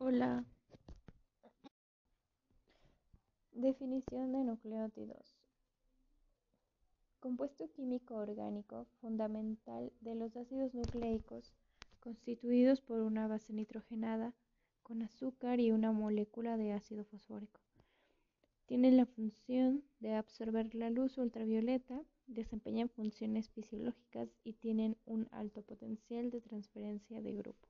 Hola. Definición de nucleótidos. Compuesto químico orgánico fundamental de los ácidos nucleicos constituidos por una base nitrogenada con azúcar y una molécula de ácido fosfórico. Tienen la función de absorber la luz ultravioleta, desempeñan funciones fisiológicas y tienen un alto potencial de transferencia de grupo.